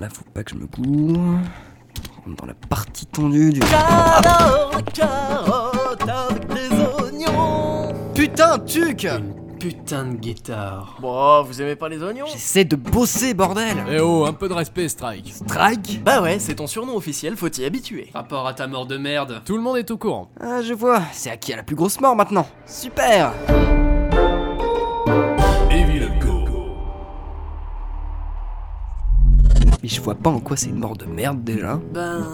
là, faut pas que je me cours. On rentre dans la partie tendue du. Avec des oignons. Putain, tuc Putain de guitare. Bon, vous aimez pas les oignons? J'essaie de bosser, bordel Eh oh, un peu de respect, Strike. Strike? Bah ouais, c'est ton surnom officiel, faut t'y habituer. Rapport à ta mort de merde. Tout le monde est au courant. Ah, je vois, c'est à qui a la plus grosse mort maintenant Super je vois pas en quoi c'est une mort de merde déjà. Ben.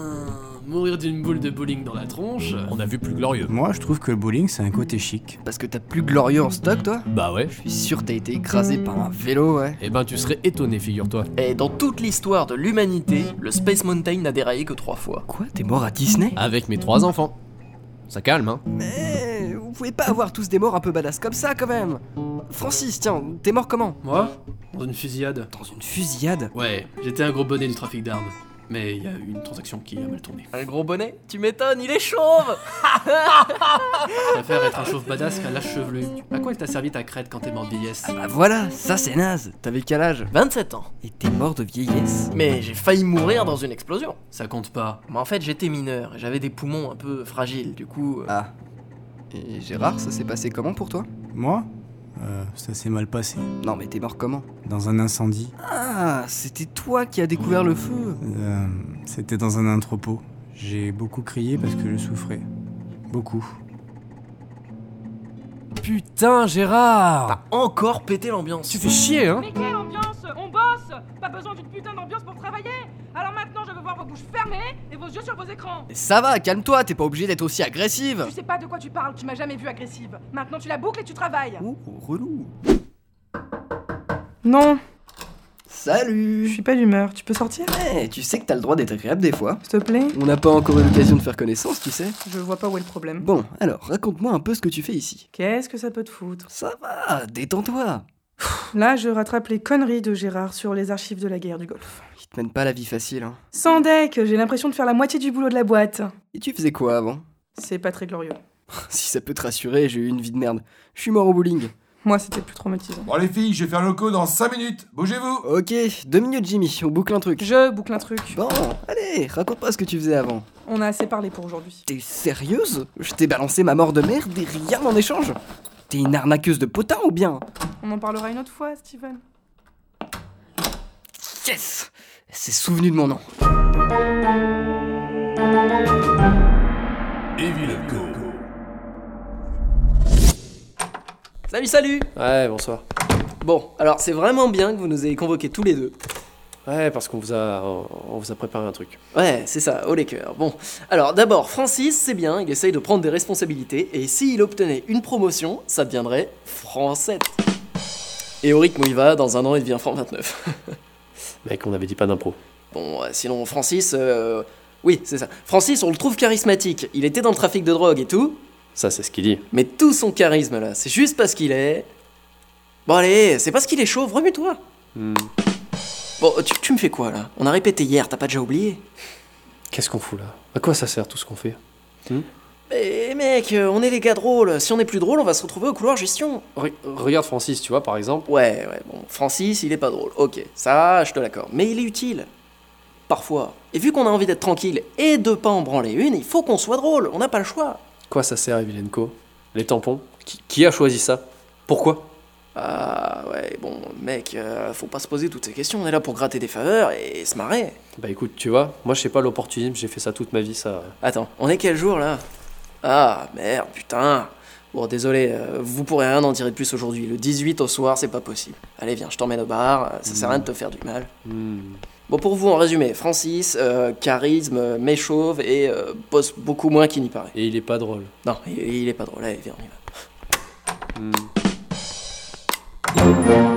Mourir d'une boule de bowling dans la tronche. On a vu plus glorieux. Moi, je trouve que le bowling, c'est un côté chic. Parce que t'as plus glorieux en stock, toi Bah ouais. Je suis sûr que t'as été écrasé par un vélo, ouais. Eh ben, tu serais étonné, figure-toi. Et dans toute l'histoire de l'humanité, le Space Mountain n'a déraillé que trois fois. Quoi T'es mort à Disney Avec mes trois enfants. Ça calme, hein Mais vous pouvez pas avoir tous des morts un peu badass comme ça quand même Francis, tiens, t'es mort comment Moi Dans une fusillade. Dans une fusillade Ouais, j'étais un gros bonnet du trafic d'armes. Mais il y a eu une transaction qui a mal tourné. Un gros bonnet Tu m'étonnes, il est chauve Je préfère être un chauve badass qu'un lâche chevelu. À quoi il t'a servi ta crête quand t'es mort de vieillesse Bah voilà, ça c'est naze T'avais quel âge 27 ans. Et t'es mort de vieillesse Mais j'ai failli mourir dans une explosion. Ça compte pas. Mais en fait, j'étais mineur et j'avais des poumons un peu fragiles, du coup. euh, Ah. Et Gérard, ça s'est passé comment pour toi? Moi? Euh, Ça s'est mal passé. Non mais t'es mort comment Dans un incendie. Ah, c'était toi qui as découvert le feu Euh, C'était dans un entrepôt. J'ai beaucoup crié parce que je souffrais. Beaucoup. Putain, Gérard Encore pété l'ambiance. Tu fais chier, hein Mais quelle ambiance On bosse Pas besoin d'une putain d'ambiance pour travailler Alors maintenant, je veux voir vos bouches fermées et vos yeux sur vos écrans Mais ça va, calme-toi, t'es pas obligé d'être aussi agressive Tu sais pas de quoi tu parles, tu m'as jamais vu agressive. Maintenant, tu la boucles et tu travailles. Ouh, relou Non, je Salut suis pas d'humeur. Tu peux sortir? Eh, tu sais que t'as le droit d'être agréable des fois. S'il te plaît On n'a pas encore eu l'occasion de faire connaissance, tu sais. Je vois pas où est le problème. Bon, alors, raconte-moi un peu ce que tu fais ici. Qu'est-ce que ça peut te foutre? Ça va, détends-toi Là, je rattrape les conneries de Gérard sur les archives de la guerre du Golfe. Il te mène pas la vie facile, hein. Sans deck, j'ai l'impression de faire la moitié du boulot de la boîte. Et tu faisais quoi avant? C'est pas très glorieux. Si ça peut te rassurer, j'ai eu une vie de merde. Je suis mort au bowling. Moi, c'était plus traumatisant. Bon les filles, je vais faire le loco dans 5 minutes. Bougez-vous Ok, deux minutes Jimmy, on boucle un truc. Je boucle un truc. Bon, allez, raconte-moi ce que tu faisais avant. On a assez parlé pour aujourd'hui. T'es sérieuse? Je t'ai balancé ma mort de merde et rien en échange? T'es une arnaqueuse de potin ou bien? On en parlera une autre fois, Steven. Yes Elle s'est souvenue de mon nom. Salut, salut Ouais, bonsoir. Bon, alors c'est vraiment bien que vous nous ayez convoqués tous les deux. Ouais, parce qu'on vous a, on vous a préparé un truc. Ouais, c'est ça, haut les cœurs. Bon, alors d'abord, Francis, c'est bien, il essaye de prendre des responsabilités, et s'il obtenait une promotion, ça deviendrait Francette. Et au rythme où il va, dans un an, il devient Franc 29. Mec, on avait dit pas d'impro. Bon, sinon, Francis, euh, oui, c'est ça. Francis, on le trouve charismatique. Il était dans le trafic de drogue et tout, Ça, c'est ce qu'il dit. mais tout son charisme là, c'est juste parce qu'il est. Bon, allez, c'est parce qu'il est chauve, remue-toi. Hmm. Bon, tu, tu me fais quoi là? On a répété hier, t'as pas déjà oublié? Qu'est-ce qu'on fout là? À quoi ça sert tout ce qu'on fait? Mais mec, euh, on est les gars drôles. Si on est plus drôle, on va se retrouver au couloir gestion. Re- Regarde Francis, tu vois, par exemple. Ouais, ouais, bon, Francis, il est pas drôle. Ok, ça, je te l'accorde. Mais il est utile. Parfois. Et vu qu'on a envie d'être tranquille et de pas en branler une, il faut qu'on soit drôle. On n'a pas le choix. Quoi ça sert, Evilenko Les tampons? Qui, qui a choisi ça? Pourquoi? Ah, ouais, bon, mec, euh, faut pas se poser toutes ces questions. On est là pour gratter des faveurs et se marrer. Bah écoute, tu vois, moi je sais pas l'opportunisme, j'ai fait ça toute ma vie, ça. Attends, on est quel jour là? Ah, merde, putain. Bon, désolé, euh, vous pourrez rien en tirer de plus aujourd'hui. Le 18 au soir, c'est pas possible. Allez, viens, je t'emmène au bar, euh, ça sert à rien de te faire du mal. Hmm. Bon, pour vous, en résumé, Francis, euh, charisme, méchauve et euh, bosse beaucoup moins qu'il n'y paraît. Et il est pas drôle. Non, il, il est pas drôle. Allez, viens, on y va. Hmm.